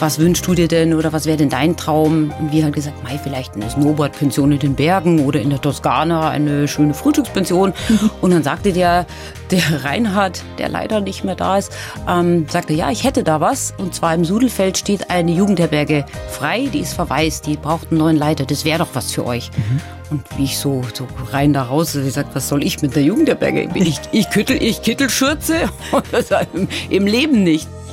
was wünschst du dir denn oder was wäre denn dein Traum? Und wir haben gesagt, Mai, vielleicht eine Snowboard-Pension in den Bergen oder in der Toskana eine schöne Frühstückspension. Und dann sagte der, der Reinhard, der leider nicht mehr da ist, ähm, sagte, ja, ich hätte da was. Und zwar im Sudelfeld steht eine Jugendherberge frei, die ist verwaist, die braucht einen neuen Leiter. Das wäre doch was für euch. Mhm. Und wie ich so, so rein da raus, wie gesagt, was soll ich mit der Jugendherberge? Ich, ich, Kittel, ich Kittelschürze? Im Leben nicht.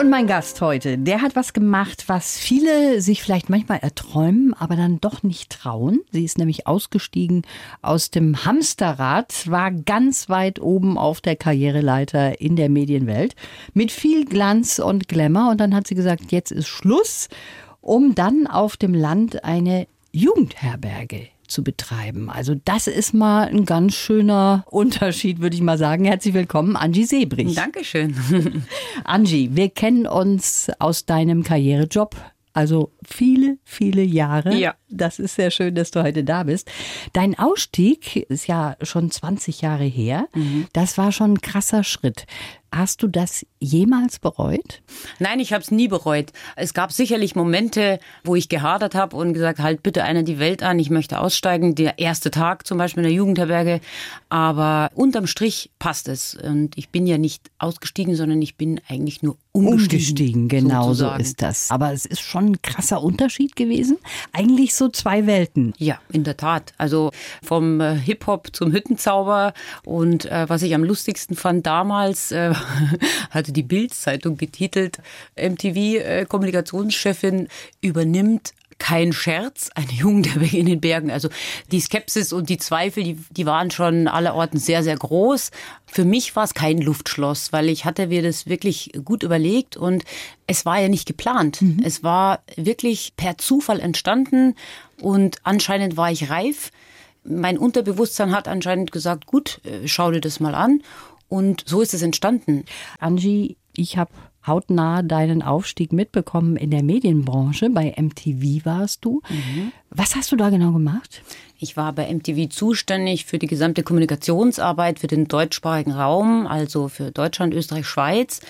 Und mein Gast heute, der hat was gemacht, was viele sich vielleicht manchmal erträumen, aber dann doch nicht trauen. Sie ist nämlich ausgestiegen aus dem Hamsterrad, war ganz weit oben auf der Karriereleiter in der Medienwelt mit viel Glanz und Glamour. Und dann hat sie gesagt, jetzt ist Schluss, um dann auf dem Land eine Jugendherberge zu betreiben. Also das ist mal ein ganz schöner Unterschied, würde ich mal sagen. Herzlich willkommen, Angie Sebrich. Dankeschön. Angie, wir kennen uns aus deinem Karrierejob. Also viele, viele Jahre. Ja. Das ist sehr schön, dass du heute da bist. Dein Ausstieg ist ja schon 20 Jahre her. Mhm. Das war schon ein krasser Schritt. Hast du das jemals bereut? Nein, ich habe es nie bereut. Es gab sicherlich Momente, wo ich gehadert habe und gesagt, halt bitte einer die Welt an, ich möchte aussteigen. Der erste Tag zum Beispiel in der Jugendherberge. Aber unterm Strich passt es. Und ich bin ja nicht ausgestiegen, sondern ich bin eigentlich nur umgestiegen. Umgestiegen, genau sozusagen. so ist das. Aber es ist schon ein krasser Unterschied gewesen. Eigentlich so zwei Welten. Ja, in der Tat. Also vom äh, Hip-Hop zum Hüttenzauber. Und äh, was ich am lustigsten fand damals, äh, hatte die Bild-Zeitung getitelt, MTV-Kommunikationschefin übernimmt kein Scherz, eine Jugendherberge in den Bergen. Also die Skepsis und die Zweifel, die, die waren schon allerorten sehr, sehr groß. Für mich war es kein Luftschloss, weil ich hatte mir das wirklich gut überlegt und es war ja nicht geplant. Mhm. Es war wirklich per Zufall entstanden und anscheinend war ich reif. Mein Unterbewusstsein hat anscheinend gesagt, gut, äh, schau dir das mal an. Und so ist es entstanden. Angie, ich habe hautnah deinen Aufstieg mitbekommen in der Medienbranche. Bei MTV warst du. Mhm. Was hast du da genau gemacht? Ich war bei MTV zuständig für die gesamte Kommunikationsarbeit für den deutschsprachigen Raum, also für Deutschland, Österreich, Schweiz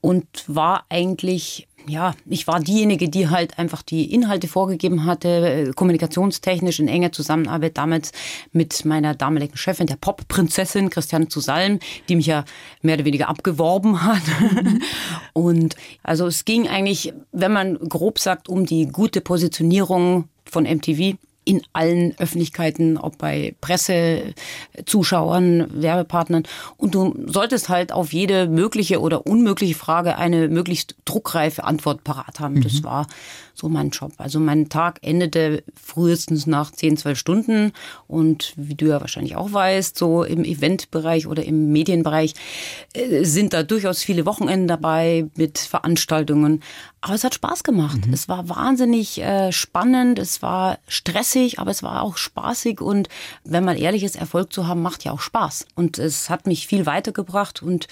und war eigentlich ja, ich war diejenige, die halt einfach die Inhalte vorgegeben hatte, äh, kommunikationstechnisch in enger Zusammenarbeit damals mit meiner damaligen Chefin, der Pop-Prinzessin Christiane Zusalm, die mich ja mehr oder weniger abgeworben hat. Und also es ging eigentlich, wenn man grob sagt, um die gute Positionierung von MTV in allen Öffentlichkeiten, ob bei Presse, Zuschauern, Werbepartnern. Und du solltest halt auf jede mögliche oder unmögliche Frage eine möglichst druckreife Antwort parat haben. Mhm. Das war so mein Job. Also mein Tag endete frühestens nach 10, 12 Stunden. Und wie du ja wahrscheinlich auch weißt, so im Eventbereich oder im Medienbereich äh, sind da durchaus viele Wochenenden dabei mit Veranstaltungen. Aber es hat Spaß gemacht. Mhm. Es war wahnsinnig äh, spannend, es war stressig, aber es war auch spaßig. Und wenn man ehrlich ist, Erfolg zu haben, macht ja auch Spaß. Und es hat mich viel weitergebracht. Und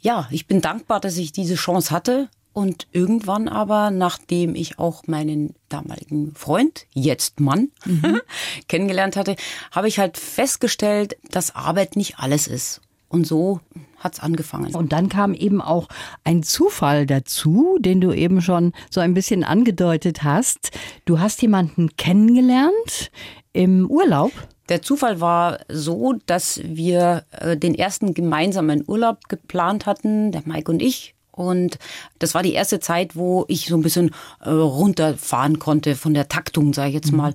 ja, ich bin dankbar, dass ich diese Chance hatte. Und irgendwann aber, nachdem ich auch meinen damaligen Freund, jetzt Mann, mhm. kennengelernt hatte, habe ich halt festgestellt, dass Arbeit nicht alles ist. Und so hat's angefangen. Und dann kam eben auch ein Zufall dazu, den du eben schon so ein bisschen angedeutet hast. Du hast jemanden kennengelernt im Urlaub. Der Zufall war so, dass wir äh, den ersten gemeinsamen Urlaub geplant hatten, der Mike und ich. Und das war die erste Zeit, wo ich so ein bisschen äh, runterfahren konnte von der Taktung, sage ich jetzt mhm. mal.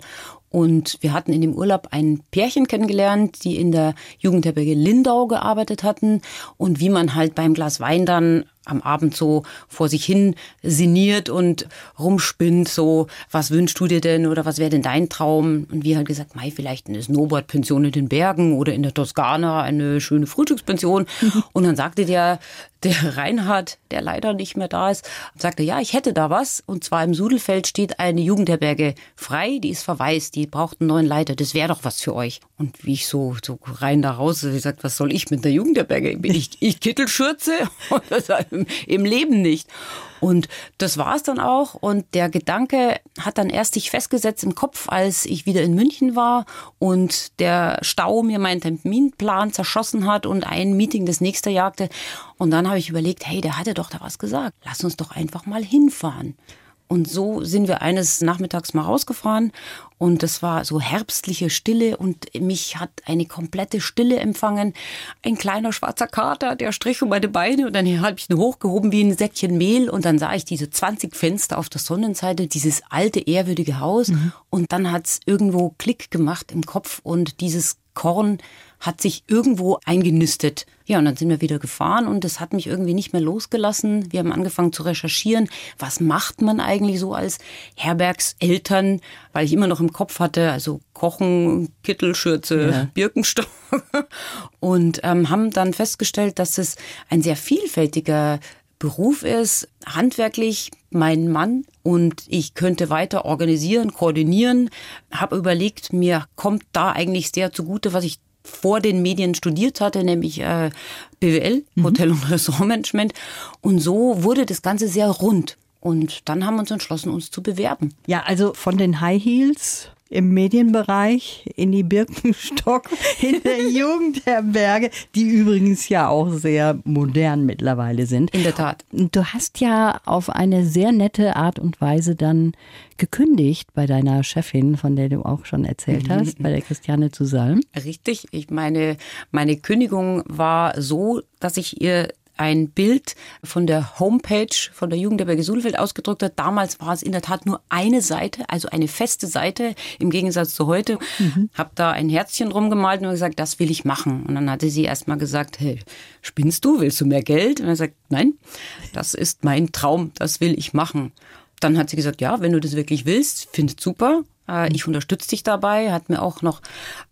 Und wir hatten in dem Urlaub ein Pärchen kennengelernt, die in der Jugendherberge Lindau gearbeitet hatten. Und wie man halt beim Glas Wein dann am Abend so vor sich hin sinniert und rumspinnt, so, was wünschst du dir denn oder was wäre denn dein Traum? Und wir halt gesagt, Mai, vielleicht eine Snowboard-Pension in den Bergen oder in der Toskana eine schöne Frühstückspension. Und dann sagte der, der Reinhard, der leider nicht mehr da ist, sagte, ja, ich hätte da was. Und zwar im Sudelfeld steht eine Jugendherberge frei, die ist verwaist, die braucht einen neuen Leiter. Das wäre doch was für euch. Und wie ich so, so rein da raus, ich gesagt, was soll ich mit einer Jugendherberge? Bin ich, ich Kittelschürze? im, im Leben nicht. Und das war es dann auch. Und der Gedanke hat dann erst sich festgesetzt im Kopf, als ich wieder in München war und der Stau mir meinen Terminplan zerschossen hat und ein Meeting das nächste jagte. Und dann habe ich überlegt, hey, der hatte doch da was gesagt. Lass uns doch einfach mal hinfahren. Und so sind wir eines Nachmittags mal rausgefahren und das war so herbstliche Stille und mich hat eine komplette Stille empfangen. Ein kleiner schwarzer Kater, der strich um meine Beine und dann habe ich ihn hochgehoben wie ein Säckchen Mehl und dann sah ich diese 20 Fenster auf der Sonnenseite, dieses alte, ehrwürdige Haus mhm. und dann hat es irgendwo Klick gemacht im Kopf und dieses Korn hat sich irgendwo eingenistet. Ja, und dann sind wir wieder gefahren und das hat mich irgendwie nicht mehr losgelassen. Wir haben angefangen zu recherchieren, was macht man eigentlich so als Herbergseltern, weil ich immer noch im Kopf hatte, also Kochen, Kittelschürze, ja. Birkenstock. Und ähm, haben dann festgestellt, dass es ein sehr vielfältiger Beruf ist, handwerklich mein Mann und ich könnte weiter organisieren, koordinieren. Habe überlegt, mir kommt da eigentlich sehr zugute, was ich vor den Medien studiert hatte, nämlich äh, BWL, mhm. Hotel- und Restaurantmanagement. Und so wurde das Ganze sehr rund. Und dann haben wir uns entschlossen, uns zu bewerben. Ja, also von den High Heels im Medienbereich in die Birkenstock in der Jugendherberge, die übrigens ja auch sehr modern mittlerweile sind. In der Tat. Du hast ja auf eine sehr nette Art und Weise dann gekündigt bei deiner Chefin, von der du auch schon erzählt mhm. hast, bei der Christiane Zusalm. Richtig. Ich meine, meine Kündigung war so, dass ich ihr ein Bild von der Homepage von der Jugendherberge Sulfeld ausgedruckt hat. Damals war es in der Tat nur eine Seite, also eine feste Seite im Gegensatz zu heute. Mhm. Hab da ein Herzchen rumgemalt und gesagt, das will ich machen. Und dann hatte sie erst mal gesagt, hey, spinnst du? Willst du mehr Geld? Und er sagt, nein, das ist mein Traum, das will ich machen. Dann hat sie gesagt, ja, wenn du das wirklich willst, finde super. Äh, ich unterstütze dich dabei, hat mir auch noch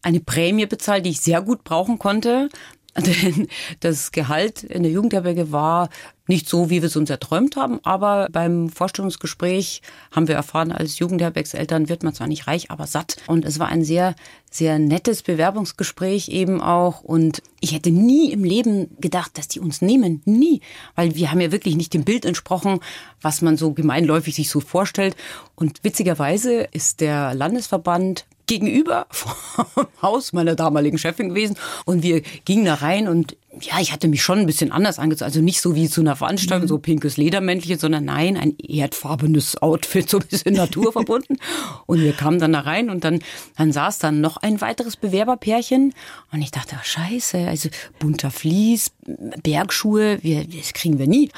eine Prämie bezahlt, die ich sehr gut brauchen konnte. Denn das Gehalt in der Jugendherberge war nicht so, wie wir es uns erträumt haben, aber beim Vorstellungsgespräch haben wir erfahren, als Jugendherbergseltern wird man zwar nicht reich, aber satt. Und es war ein sehr, sehr nettes Bewerbungsgespräch eben auch. Und ich hätte nie im Leben gedacht, dass die uns nehmen. Nie. Weil wir haben ja wirklich nicht dem Bild entsprochen, was man so gemeinläufig sich so vorstellt. Und witzigerweise ist der Landesverband gegenüber vom Haus meiner damaligen Chefin gewesen. Und wir gingen da rein und ja, ich hatte mich schon ein bisschen anders angezogen. Also nicht so wie zu einer Veranstaltung, mhm. so pinkes Ledermännchen, sondern nein, ein erdfarbenes Outfit, so ein bisschen naturverbunden. und wir kamen dann da rein und dann, dann saß dann noch ein weiteres Bewerberpärchen. Und ich dachte, ach, scheiße, also bunter Vlies, Bergschuhe, wir, das kriegen wir nie.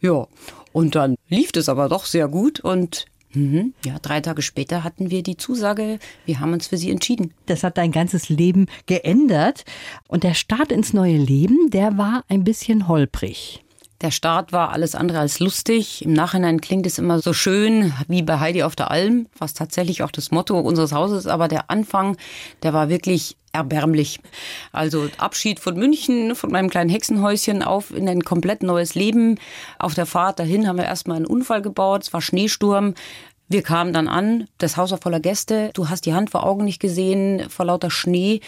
Ja. Und dann lief es aber doch sehr gut und Mhm. Ja, drei Tage später hatten wir die Zusage, wir haben uns für sie entschieden. Das hat dein ganzes Leben geändert. Und der Start ins neue Leben, der war ein bisschen holprig. Der Start war alles andere als lustig. Im Nachhinein klingt es immer so schön wie bei Heidi auf der Alm, was tatsächlich auch das Motto unseres Hauses ist. Aber der Anfang, der war wirklich erbärmlich. Also Abschied von München, von meinem kleinen Hexenhäuschen auf in ein komplett neues Leben. Auf der Fahrt dahin haben wir erstmal einen Unfall gebaut. Es war Schneesturm. Wir kamen dann an, das Haus war voller Gäste. Du hast die Hand vor Augen nicht gesehen, vor lauter Schnee.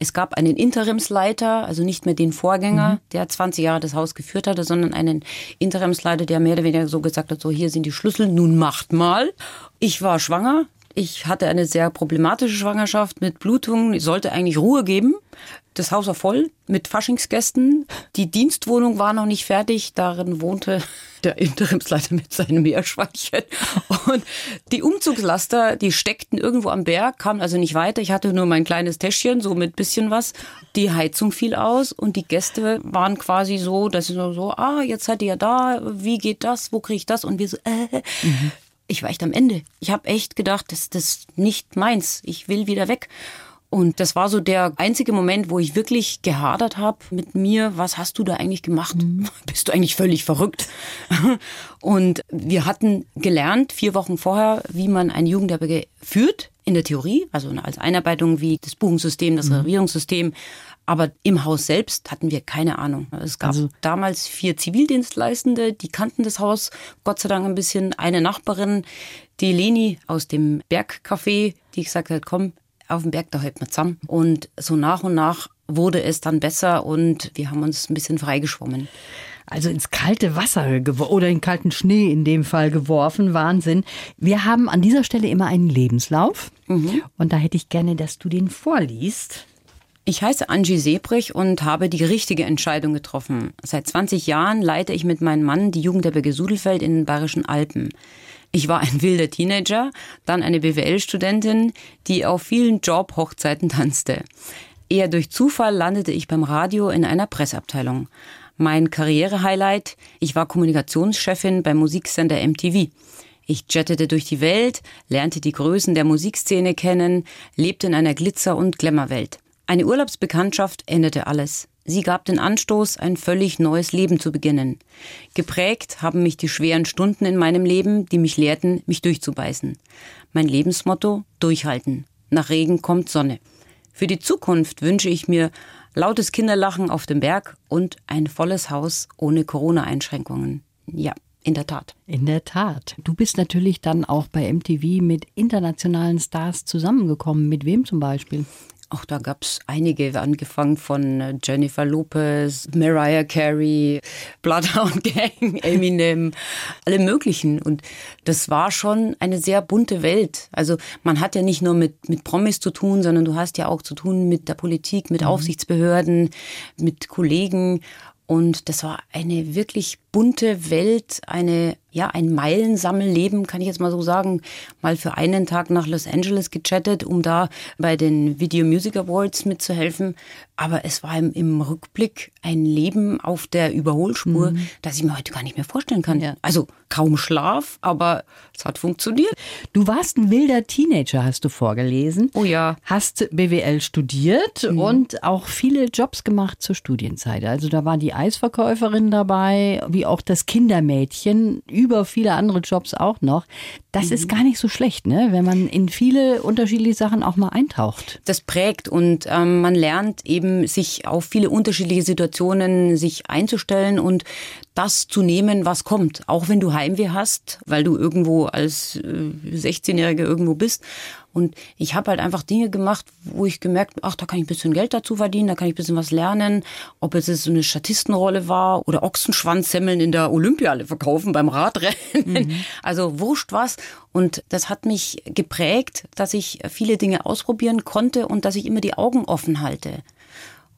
Es gab einen Interimsleiter, also nicht mehr den Vorgänger, mhm. der 20 Jahre das Haus geführt hatte, sondern einen Interimsleiter, der mehr oder weniger so gesagt hat, so hier sind die Schlüssel, nun macht mal. Ich war schwanger, ich hatte eine sehr problematische Schwangerschaft mit Blutungen. Ich sollte eigentlich Ruhe geben. Das Haus war voll mit Faschingsgästen. Die Dienstwohnung war noch nicht fertig. Darin wohnte der Interimsleiter mit seinem Meerschweinchen. Und die Umzugslaster, die steckten irgendwo am Berg, kamen also nicht weiter. Ich hatte nur mein kleines Täschchen, so mit bisschen was. Die Heizung fiel aus und die Gäste waren quasi so, dass sie so, ah, jetzt seid ihr ja da. Wie geht das? Wo kriege ich das? Und wir so, äh. Mhm ich war echt am Ende. Ich habe echt gedacht, das, das ist nicht meins. Ich will wieder weg. Und das war so der einzige Moment, wo ich wirklich gehadert habe mit mir. Was hast du da eigentlich gemacht? Mhm. Bist du eigentlich völlig verrückt? Und wir hatten gelernt, vier Wochen vorher, wie man ein Jugendherberge führt in der Theorie, also als Einarbeitung wie das Buchungssystem, das mhm. Reservierungssystem. Aber im Haus selbst hatten wir keine Ahnung. Es gab also, damals vier Zivildienstleistende, die kannten das Haus Gott sei Dank ein bisschen. Eine Nachbarin, die Leni aus dem Bergcafé, die gesagt hat, komm, auf dem Berg, da hält man zusammen. Und so nach und nach wurde es dann besser und wir haben uns ein bisschen freigeschwommen. Also ins kalte Wasser oder in kalten Schnee in dem Fall geworfen. Wahnsinn. Wir haben an dieser Stelle immer einen Lebenslauf. Mhm. Und da hätte ich gerne, dass du den vorliest. Ich heiße Angie Sebrich und habe die richtige Entscheidung getroffen. Seit 20 Jahren leite ich mit meinem Mann die Jugendherberge Sudelfeld in den Bayerischen Alpen. Ich war ein wilder Teenager, dann eine BWL-Studentin, die auf vielen Job-Hochzeiten tanzte. Eher durch Zufall landete ich beim Radio in einer Presseabteilung. Mein Karrierehighlight, ich war Kommunikationschefin beim Musiksender MTV. Ich jettete durch die Welt, lernte die Größen der Musikszene kennen, lebte in einer Glitzer- und Glamourwelt. Eine Urlaubsbekanntschaft änderte alles. Sie gab den Anstoß, ein völlig neues Leben zu beginnen. Geprägt haben mich die schweren Stunden in meinem Leben, die mich lehrten, mich durchzubeißen. Mein Lebensmotto, durchhalten. Nach Regen kommt Sonne. Für die Zukunft wünsche ich mir lautes Kinderlachen auf dem Berg und ein volles Haus ohne Corona-Einschränkungen. Ja, in der Tat. In der Tat. Du bist natürlich dann auch bei MTV mit internationalen Stars zusammengekommen. Mit wem zum Beispiel? Auch da gab es einige, angefangen von äh, Jennifer Lopez, Mariah Carey, Bloodhound Gang, Eminem, alle möglichen. Und das war schon eine sehr bunte Welt. Also man hat ja nicht nur mit, mit Promis zu tun, sondern du hast ja auch zu tun mit der Politik, mit mhm. Aufsichtsbehörden, mit Kollegen. Und das war eine wirklich bunte Welt, eine, ja, ein Meilensammelleben, kann ich jetzt mal so sagen. Mal für einen Tag nach Los Angeles gechattet, um da bei den Video Music Awards mitzuhelfen. Aber es war im, im Rückblick ein Leben auf der Überholspur, mhm. das ich mir heute gar nicht mehr vorstellen kann. Ja. Also kaum Schlaf, aber es hat funktioniert. Du warst ein wilder Teenager, hast du vorgelesen. Oh ja. Hast BWL studiert mhm. und auch viele Jobs gemacht zur Studienzeit. Also da war die Eisverkäuferin dabei, wie auch das Kindermädchen, über viele andere Jobs auch noch. Das mhm. ist gar nicht so schlecht, ne? wenn man in viele unterschiedliche Sachen auch mal eintaucht. Das prägt und ähm, man lernt eben, sich auf viele unterschiedliche Situationen sich einzustellen und das zu nehmen, was kommt. Auch wenn du Heimweh hast, weil du irgendwo als äh, 16-Jährige irgendwo bist und ich habe halt einfach Dinge gemacht, wo ich gemerkt, ach, da kann ich ein bisschen Geld dazu verdienen, da kann ich ein bisschen was lernen. Ob es jetzt so eine Statistenrolle war oder Ochsenschwanzsemmeln in der Olympiale verkaufen beim Radrennen. Mhm. Also wurscht was. Und das hat mich geprägt, dass ich viele Dinge ausprobieren konnte und dass ich immer die Augen offen halte.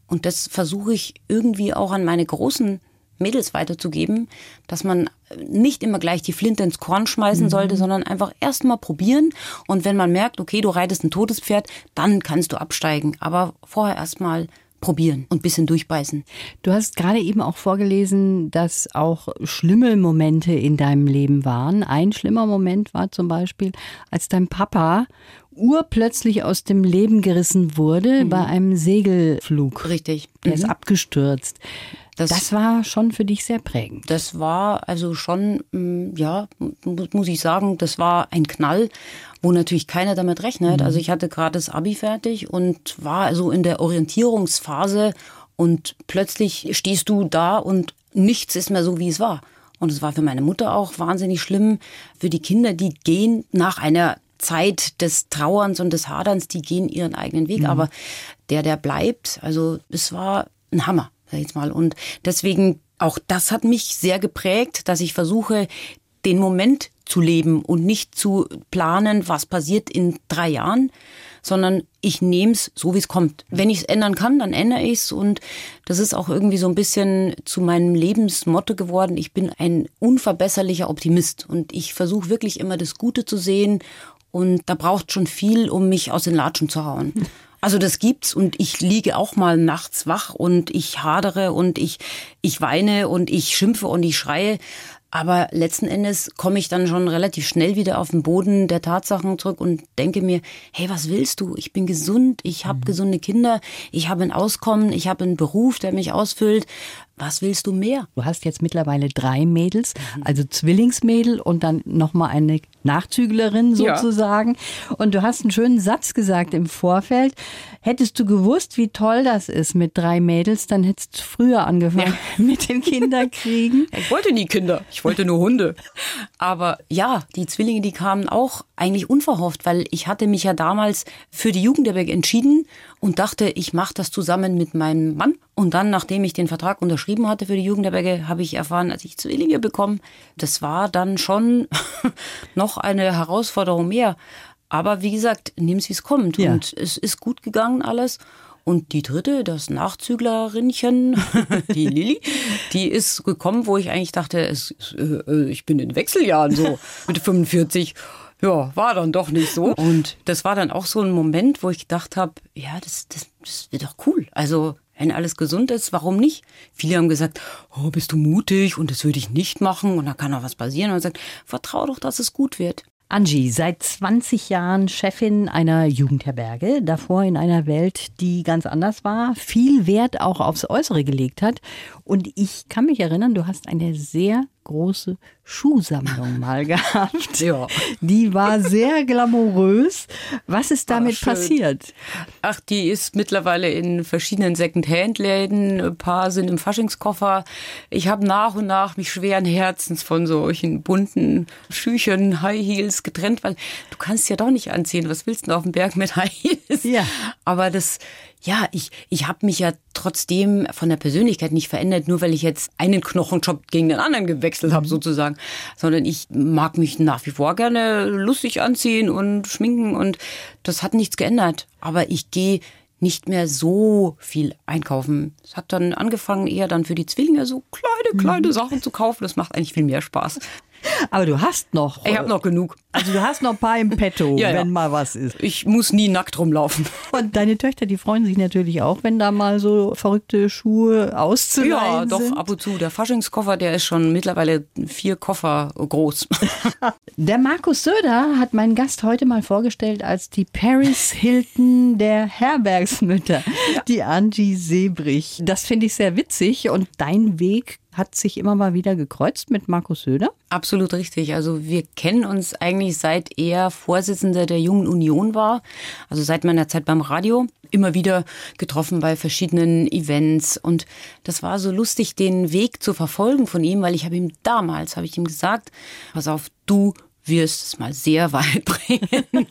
Und das versuche ich irgendwie auch an meine großen Mädels weiterzugeben, dass man nicht immer gleich die Flinte ins Korn schmeißen mhm. sollte, sondern einfach erstmal probieren. Und wenn man merkt, okay, du reitest ein totes Pferd, dann kannst du absteigen. Aber vorher erstmal probieren und bisschen durchbeißen. Du hast gerade eben auch vorgelesen, dass auch schlimme Momente in deinem Leben waren. Ein schlimmer Moment war zum Beispiel, als dein Papa urplötzlich aus dem Leben gerissen wurde mhm. bei einem Segelflug. Richtig. Er mhm. ist abgestürzt. Das, das, war schon für dich sehr prägend. Das war also schon, mm, ja, muss ich sagen, das war ein Knall, wo natürlich keiner damit rechnet. Mhm. Also ich hatte gerade das Abi fertig und war also in der Orientierungsphase und plötzlich stehst du da und nichts ist mehr so, wie es war. Und es war für meine Mutter auch wahnsinnig schlimm. Für die Kinder, die gehen nach einer Zeit des Trauerns und des Haderns, die gehen ihren eigenen Weg. Mhm. Aber der, der bleibt, also es war ein Hammer jetzt mal. Und deswegen, auch das hat mich sehr geprägt, dass ich versuche, den Moment zu leben und nicht zu planen, was passiert in drei Jahren, sondern ich nehme es so, wie es kommt. Wenn ich es ändern kann, dann ändere ich es. Und das ist auch irgendwie so ein bisschen zu meinem Lebensmotto geworden. Ich bin ein unverbesserlicher Optimist und ich versuche wirklich immer das Gute zu sehen. Und da braucht schon viel, um mich aus den Latschen zu hauen. Also das gibt's und ich liege auch mal nachts wach und ich hadere und ich, ich weine und ich schimpfe und ich schreie. Aber letzten Endes komme ich dann schon relativ schnell wieder auf den Boden der Tatsachen zurück und denke mir, hey, was willst du? Ich bin gesund, ich habe mhm. gesunde Kinder, ich habe ein Auskommen, ich habe einen Beruf, der mich ausfüllt. Was willst du mehr? Du hast jetzt mittlerweile drei Mädels, also Zwillingsmädel und dann nochmal eine Nachzüglerin sozusagen. Ja. Und du hast einen schönen Satz gesagt im Vorfeld. Hättest du gewusst, wie toll das ist mit drei Mädels, dann hättest du früher angefangen ja. mit den Kinderkriegen. Ich wollte nie Kinder, ich wollte nur Hunde. Aber ja, die Zwillinge, die kamen auch eigentlich unverhofft, weil ich hatte mich ja damals für die Jugendherberge entschieden und dachte, ich mache das zusammen mit meinem Mann. Und dann, nachdem ich den Vertrag unterschrieben hatte für die Jugendherberge, habe ich erfahren, als ich Zwillinge bekommen. Das war dann schon noch eine Herausforderung mehr. Aber wie gesagt, nimm es, wie es kommt. Ja. Und es ist gut gegangen alles. Und die dritte, das Nachzüglerinchen, die Lilly, die ist gekommen, wo ich eigentlich dachte, es, äh, ich bin in Wechseljahren so mit 45 ja, war dann doch nicht so. Und das war dann auch so ein Moment, wo ich gedacht habe, ja, das, das, das wird doch cool. Also wenn alles gesund ist, warum nicht? Viele haben gesagt, oh, bist du mutig und das würde ich nicht machen und da kann auch was passieren. Und man sagt, vertrau doch, dass es gut wird. Angie, seit 20 Jahren Chefin einer Jugendherberge, davor in einer Welt, die ganz anders war, viel Wert auch aufs Äußere gelegt hat. Und ich kann mich erinnern, du hast eine sehr große Schuhsammlung mal gehabt. Ja. Die war sehr glamourös. Was ist damit Ach, passiert? Ach, die ist mittlerweile in verschiedenen Second-Hand-Läden. Ein paar sind im Faschingskoffer. Ich habe nach und nach mich schweren Herzens von solchen bunten Schüchen, High Heels getrennt, weil du kannst ja doch nicht anziehen. Was willst du denn auf dem Berg mit High Heels? Ja. Aber das ja, ich, ich habe mich ja trotzdem von der Persönlichkeit nicht verändert, nur weil ich jetzt einen Knochenjob gegen den anderen gewechselt habe, mhm. sozusagen. Sondern ich mag mich nach wie vor gerne lustig anziehen und schminken und das hat nichts geändert. Aber ich gehe nicht mehr so viel einkaufen. Es hat dann angefangen, eher dann für die Zwillinge so kleine, kleine mhm. Sachen zu kaufen. Das macht eigentlich viel mehr Spaß. Aber du hast noch. Ich habe noch genug. Also du hast noch ein paar im Petto, ja, wenn ja. mal was ist. Ich muss nie nackt rumlaufen. Und deine Töchter, die freuen sich natürlich auch, wenn da mal so verrückte Schuhe auszuleihen Ja, doch, sind. ab und zu. Der Faschingskoffer, der ist schon mittlerweile vier Koffer groß. Der Markus Söder hat meinen Gast heute mal vorgestellt als die Paris Hilton der Herbergsmütter, ja. die Angie Sebrich. Das finde ich sehr witzig und dein Weg hat sich immer mal wieder gekreuzt mit Markus Söder? Absolut richtig. Also wir kennen uns eigentlich seit er Vorsitzender der Jungen Union war, also seit meiner Zeit beim Radio, immer wieder getroffen bei verschiedenen Events und das war so lustig, den Weg zu verfolgen von ihm, weil ich habe ihm damals, habe ich ihm gesagt, pass auf, du wirst es mal sehr weit bringen.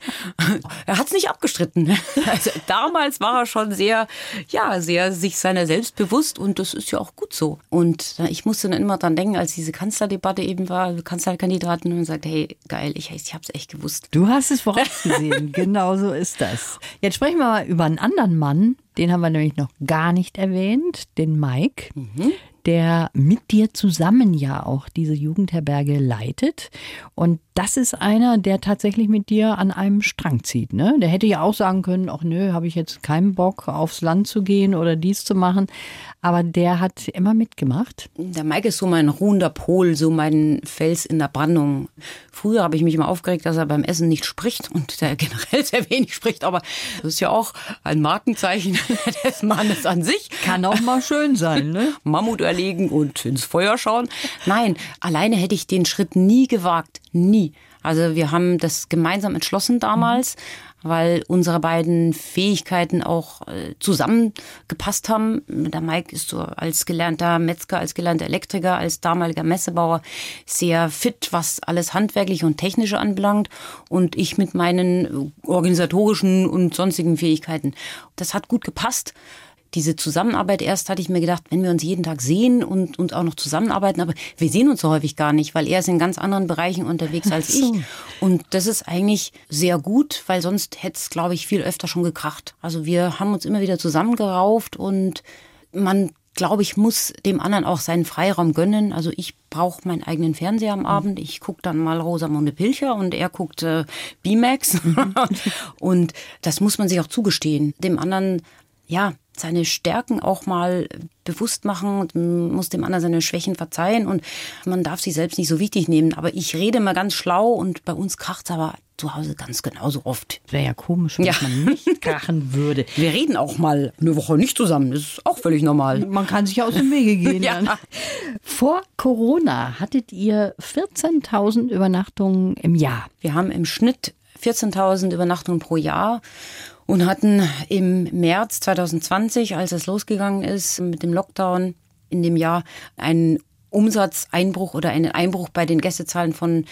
er hat es nicht abgestritten. Also damals war er schon sehr, ja, sehr sich seiner selbst bewusst und das ist ja auch gut so. Und ich musste dann immer dran denken, als diese Kanzlerdebatte eben war, Kanzlerkandidaten und sagt, hey, geil, ich, ich habe es echt gewusst. Du hast es vorausgesehen. genau so ist das. Jetzt sprechen wir mal über einen anderen Mann, den haben wir nämlich noch gar nicht erwähnt, den Mike. Mhm der mit dir zusammen ja auch diese Jugendherberge leitet. Und das ist einer, der tatsächlich mit dir an einem Strang zieht. Ne? Der hätte ja auch sagen können, ach nö, habe ich jetzt keinen Bock, aufs Land zu gehen oder dies zu machen. Aber der hat immer mitgemacht. Der Mike ist so mein ruhender Pol, so mein Fels in der Brandung. Früher habe ich mich immer aufgeregt, dass er beim Essen nicht spricht und der generell sehr wenig spricht. Aber das ist ja auch ein Markenzeichen des Mannes an sich. Kann auch mal schön sein, ne? Mammut erlegen und ins Feuer schauen. Nein, alleine hätte ich den Schritt nie gewagt. Nie. Also wir haben das gemeinsam entschlossen damals, mhm. weil unsere beiden Fähigkeiten auch äh, zusammengepasst haben. Der Mike ist so als gelernter Metzger, als gelernter Elektriker, als damaliger Messebauer sehr fit, was alles handwerkliche und technische anbelangt. Und ich mit meinen organisatorischen und sonstigen Fähigkeiten. Das hat gut gepasst diese Zusammenarbeit erst hatte ich mir gedacht, wenn wir uns jeden Tag sehen und, und auch noch zusammenarbeiten, aber wir sehen uns so häufig gar nicht, weil er ist in ganz anderen Bereichen unterwegs als ich. Und das ist eigentlich sehr gut, weil sonst hätte es, glaube ich, viel öfter schon gekracht. Also wir haben uns immer wieder zusammengerauft und man glaube ich, muss dem anderen auch seinen Freiraum gönnen. Also ich brauche meinen eigenen Fernseher am Abend. Ich gucke dann mal Rosamunde Pilcher und er guckt äh, B-Max. und das muss man sich auch zugestehen. Dem anderen ja, seine Stärken auch mal bewusst machen und muss dem anderen seine Schwächen verzeihen und man darf sich selbst nicht so wichtig nehmen. Aber ich rede mal ganz schlau und bei uns kracht es aber zu Hause ganz genauso oft. Wäre ja komisch, wenn ja. man nicht krachen würde. Wir reden auch mal eine Woche nicht zusammen. Das ist auch völlig normal. Man kann sich aus dem Wege gehen. ja. Vor Corona hattet ihr 14.000 Übernachtungen im Jahr. Wir haben im Schnitt 14.000 Übernachtungen pro Jahr und hatten im März 2020, als es losgegangen ist mit dem Lockdown in dem Jahr, einen Umsatzeinbruch oder einen Einbruch bei den Gästezahlen von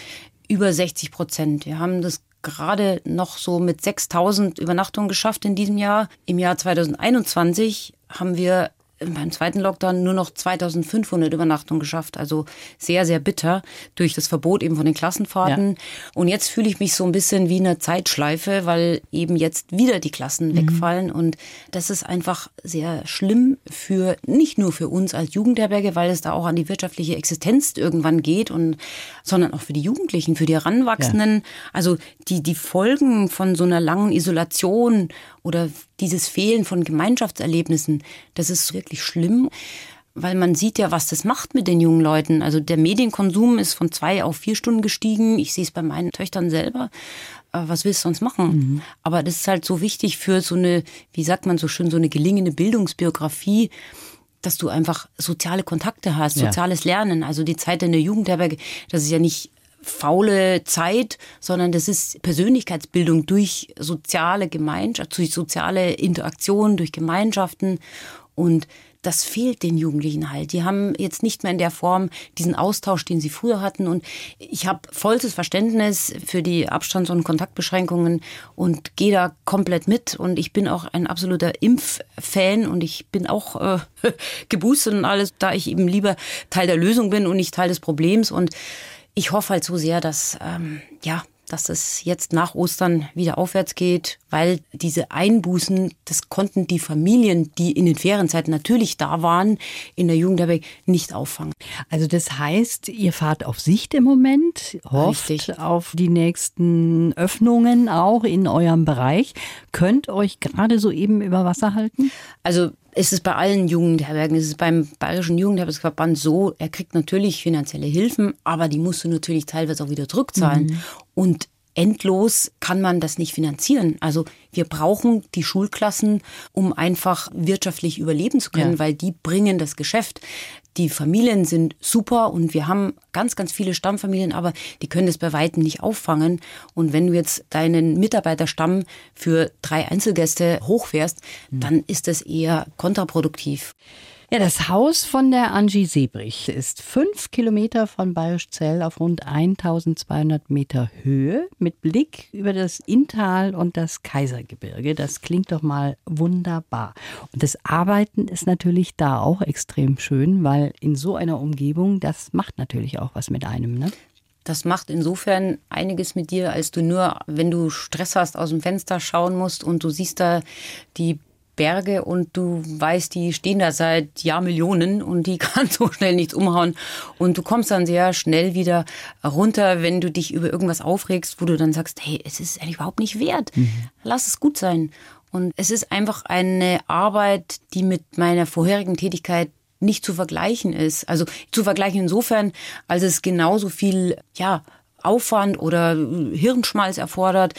über 60 Prozent. Wir haben das gerade noch so mit 6000 Übernachtungen geschafft in diesem Jahr. Im Jahr 2021 haben wir beim zweiten Lockdown nur noch 2500 Übernachtungen geschafft. Also sehr, sehr bitter durch das Verbot eben von den Klassenfahrten. Ja. Und jetzt fühle ich mich so ein bisschen wie in einer Zeitschleife, weil eben jetzt wieder die Klassen mhm. wegfallen. Und das ist einfach sehr schlimm für, nicht nur für uns als Jugendherberge, weil es da auch an die wirtschaftliche Existenz irgendwann geht und, sondern auch für die Jugendlichen, für die Heranwachsenden. Ja. Also die, die Folgen von so einer langen Isolation oder dieses Fehlen von Gemeinschaftserlebnissen, das ist wirklich schlimm, weil man sieht ja, was das macht mit den jungen Leuten. Also der Medienkonsum ist von zwei auf vier Stunden gestiegen. Ich sehe es bei meinen Töchtern selber. Äh, was willst du sonst machen? Mhm. Aber das ist halt so wichtig für so eine, wie sagt man so schön, so eine gelingende Bildungsbiografie dass du einfach soziale Kontakte hast, soziales ja. Lernen. Also die Zeit in der Jugendherberge, das ist ja nicht faule Zeit, sondern das ist Persönlichkeitsbildung durch soziale Gemeinschaft, durch soziale Interaktion, durch Gemeinschaften und das fehlt den Jugendlichen halt. Die haben jetzt nicht mehr in der Form diesen Austausch, den sie früher hatten. Und ich habe vollstes Verständnis für die Abstands- und Kontaktbeschränkungen und gehe da komplett mit. Und ich bin auch ein absoluter Impffan und ich bin auch äh, geboostet und alles, da ich eben lieber Teil der Lösung bin und nicht Teil des Problems. Und ich hoffe halt so sehr, dass ähm, ja, dass es jetzt nach Ostern wieder aufwärts geht, weil diese Einbußen, das konnten die Familien, die in den Ferienzeiten natürlich da waren, in der Jugendherberge nicht auffangen. Also das heißt, ihr fahrt auf Sicht im Moment, hofft Richtig. auf die nächsten Öffnungen auch in eurem Bereich, könnt euch gerade so eben über Wasser halten? Also ist es bei allen Jugendherbergen, ist es beim Bayerischen Jugendherbergsverband so, er kriegt natürlich finanzielle Hilfen, aber die musst du natürlich teilweise auch wieder zurückzahlen. Mhm. Und endlos kann man das nicht finanzieren. Also wir brauchen die Schulklassen, um einfach wirtschaftlich überleben zu können, ja. weil die bringen das Geschäft. Die Familien sind super und wir haben ganz, ganz viele Stammfamilien, aber die können das bei weitem nicht auffangen. Und wenn du jetzt deinen Mitarbeiterstamm für drei Einzelgäste hochfährst, mhm. dann ist das eher kontraproduktiv. Ja, das Haus von der Angie Sebrich ist fünf Kilometer von Bayerischzell auf rund 1200 Meter Höhe mit Blick über das Inntal und das Kaisergebirge. Das klingt doch mal wunderbar. Und das Arbeiten ist natürlich da auch extrem schön, weil in so einer Umgebung, das macht natürlich auch was mit einem, ne? Das macht insofern einiges mit dir, als du nur, wenn du Stress hast, aus dem Fenster schauen musst und du siehst da die Berge und du weißt, die stehen da seit Jahrmillionen und die kann so schnell nichts umhauen. Und du kommst dann sehr schnell wieder runter, wenn du dich über irgendwas aufregst, wo du dann sagst, hey, es ist eigentlich überhaupt nicht wert. Mhm. Lass es gut sein. Und es ist einfach eine Arbeit, die mit meiner vorherigen Tätigkeit nicht zu vergleichen ist. Also zu vergleichen insofern, als es genauso viel, ja, Aufwand oder Hirnschmalz erfordert,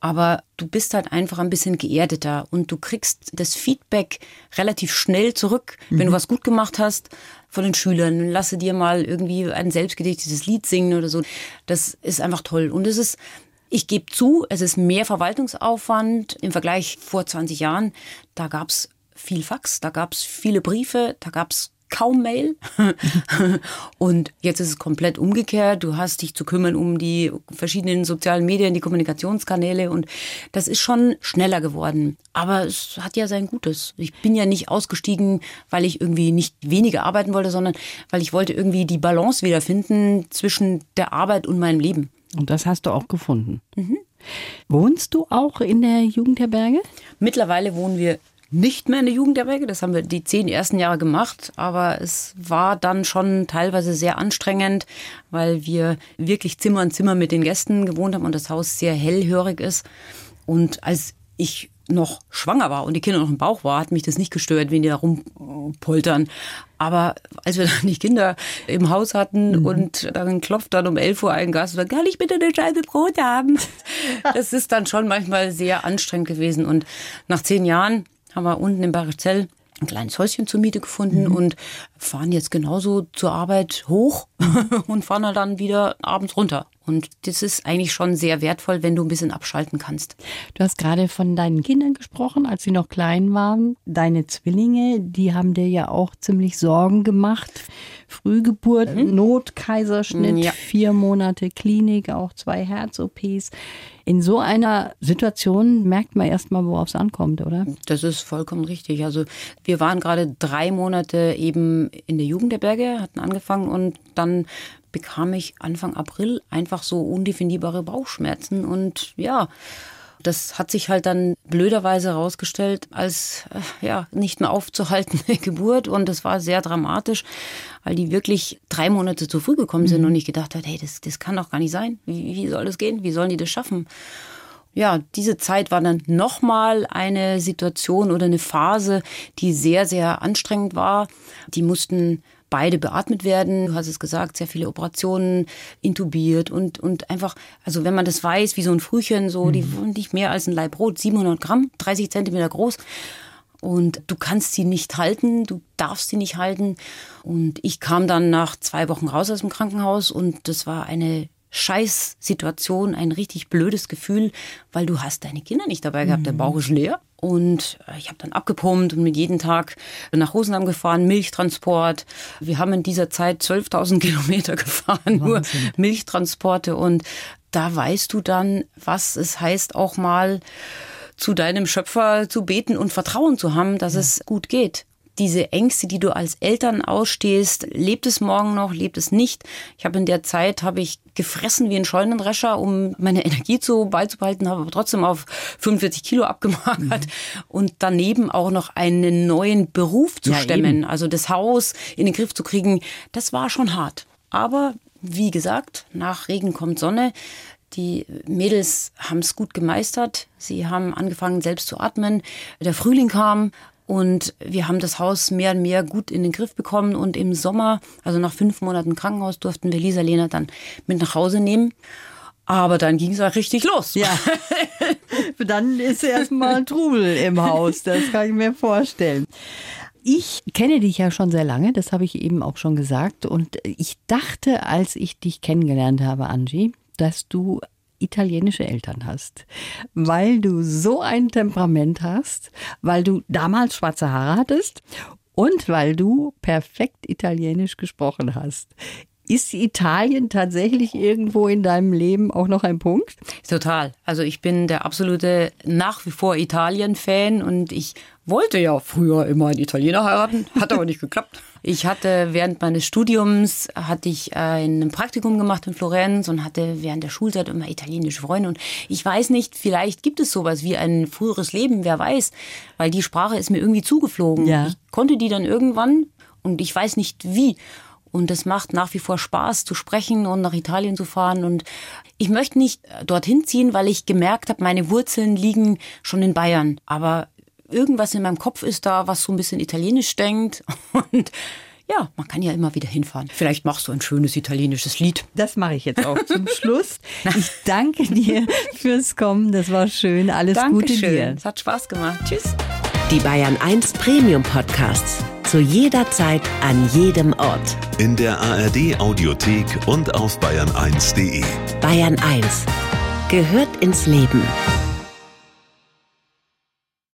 aber du bist halt einfach ein bisschen geerdeter und du kriegst das Feedback relativ schnell zurück, mhm. wenn du mhm. was gut gemacht hast von den Schülern. Lasse dir mal irgendwie ein selbstgedichtetes Lied singen oder so. Das ist einfach toll. Und es ist, ich gebe zu, es ist mehr Verwaltungsaufwand im Vergleich vor 20 Jahren. Da gab es viel Fax, da gab es viele Briefe, da gab es kaum Mail. und jetzt ist es komplett umgekehrt. Du hast dich zu kümmern um die verschiedenen sozialen Medien, die Kommunikationskanäle und das ist schon schneller geworden. Aber es hat ja sein Gutes. Ich bin ja nicht ausgestiegen, weil ich irgendwie nicht weniger arbeiten wollte, sondern weil ich wollte irgendwie die Balance wiederfinden zwischen der Arbeit und meinem Leben. Und das hast du auch gefunden. Mhm. Wohnst du auch in der Jugendherberge? Mittlerweile wohnen wir nicht mehr in der Jugendherberge. Das haben wir die zehn ersten Jahre gemacht. Aber es war dann schon teilweise sehr anstrengend, weil wir wirklich Zimmer an Zimmer mit den Gästen gewohnt haben und das Haus sehr hellhörig ist. Und als ich noch schwanger war und die Kinder noch im Bauch war, hat mich das nicht gestört, wenn die da rumpoltern. Aber als wir dann die Kinder im Haus hatten mhm. und dann klopft dann um 11 Uhr ein Gast und sagt, kann ich bitte eine Scheibe Brot haben? das ist dann schon manchmal sehr anstrengend gewesen. Und nach zehn Jahren haben wir unten im Barizell ein kleines Häuschen zur Miete gefunden mhm. und fahren jetzt genauso zur Arbeit hoch und fahren dann wieder abends runter. Und das ist eigentlich schon sehr wertvoll, wenn du ein bisschen abschalten kannst. Du hast gerade von deinen Kindern gesprochen, als sie noch klein waren. Deine Zwillinge, die haben dir ja auch ziemlich Sorgen gemacht. Frühgeburt, mhm. Notkaiserschnitt, ja. vier Monate Klinik, auch zwei Herz-OPs. In so einer Situation merkt man erstmal, worauf es ankommt, oder? Das ist vollkommen richtig. Also wir waren gerade drei Monate eben in der Jugend der Berge, hatten angefangen und dann bekam ich Anfang April einfach so undefinierbare Bauchschmerzen und ja, das hat sich halt dann blöderweise herausgestellt als äh, ja nicht mehr aufzuhaltende Geburt und das war sehr dramatisch, weil die wirklich drei Monate zu früh gekommen sind mhm. und ich gedacht hat, hey, das, das kann doch gar nicht sein. Wie, wie soll das gehen? Wie sollen die das schaffen? Ja, diese Zeit war dann nochmal eine Situation oder eine Phase, die sehr, sehr anstrengend war. Die mussten beide beatmet werden. Du hast es gesagt, sehr viele Operationen, intubiert und, und einfach, also wenn man das weiß, wie so ein Frühchen, so, mhm. die wollen nicht mehr als ein Leib Brot, 700 Gramm, 30 Zentimeter groß. Und du kannst sie nicht halten, du darfst sie nicht halten. Und ich kam dann nach zwei Wochen raus aus dem Krankenhaus und das war eine Scheißsituation, ein richtig blödes Gefühl, weil du hast deine Kinder nicht dabei gehabt, der mhm. Bauch ist leer. Und äh, ich habe dann abgepumpt und mit jedem Tag nach Rosenheim gefahren, Milchtransport. Wir haben in dieser Zeit 12.000 Kilometer gefahren, Wahnsinn. nur Milchtransporte. Und da weißt du dann, was es heißt, auch mal zu deinem Schöpfer zu beten und Vertrauen zu haben, dass ja. es gut geht diese Ängste, die du als Eltern ausstehst, lebt es morgen noch, lebt es nicht. Ich habe in der Zeit habe ich gefressen wie ein Scheunenrescher, um meine Energie zu beizubehalten, habe aber trotzdem auf 45 Kilo abgemagert mhm. und daneben auch noch einen neuen Beruf zu ja, stemmen, eben. also das Haus in den Griff zu kriegen. Das war schon hart. Aber wie gesagt, nach Regen kommt Sonne. Die Mädels haben es gut gemeistert. Sie haben angefangen, selbst zu atmen. Der Frühling kam und wir haben das Haus mehr und mehr gut in den Griff bekommen. Und im Sommer, also nach fünf Monaten Krankenhaus, durften wir Lisa Lena dann mit nach Hause nehmen. Aber dann ging es auch richtig los. Ja. dann ist erstmal Trubel im Haus. Das kann ich mir vorstellen. Ich kenne dich ja schon sehr lange, das habe ich eben auch schon gesagt. Und ich dachte, als ich dich kennengelernt habe, Angie, dass du italienische Eltern hast, weil du so ein Temperament hast, weil du damals schwarze Haare hattest und weil du perfekt italienisch gesprochen hast. Ist Italien tatsächlich irgendwo in deinem Leben auch noch ein Punkt? Total. Also ich bin der absolute nach wie vor Italien-Fan und ich wollte ja früher immer einen Italiener heiraten, hat aber nicht geklappt. Ich hatte während meines Studiums hatte ich ein Praktikum gemacht in Florenz und hatte während der Schulzeit immer italienische Freunde und ich weiß nicht, vielleicht gibt es sowas wie ein früheres Leben, wer weiß, weil die Sprache ist mir irgendwie zugeflogen. Ja. Ich konnte die dann irgendwann und ich weiß nicht wie. Und es macht nach wie vor Spaß zu sprechen und nach Italien zu fahren. Und ich möchte nicht dorthin ziehen, weil ich gemerkt habe, meine Wurzeln liegen schon in Bayern. Aber irgendwas in meinem Kopf ist da, was so ein bisschen italienisch denkt. Und ja, man kann ja immer wieder hinfahren. Vielleicht machst du ein schönes italienisches Lied. Das mache ich jetzt auch zum Schluss. Ich danke dir fürs Kommen. Das war schön. Alles Dankeschön. Gute dir. Es hat Spaß gemacht. Tschüss. Die Bayern 1 Premium Podcasts. Zu jeder Zeit, an jedem Ort. In der ARD Audiothek und auf bayern1.de. Bayern 1 gehört ins Leben.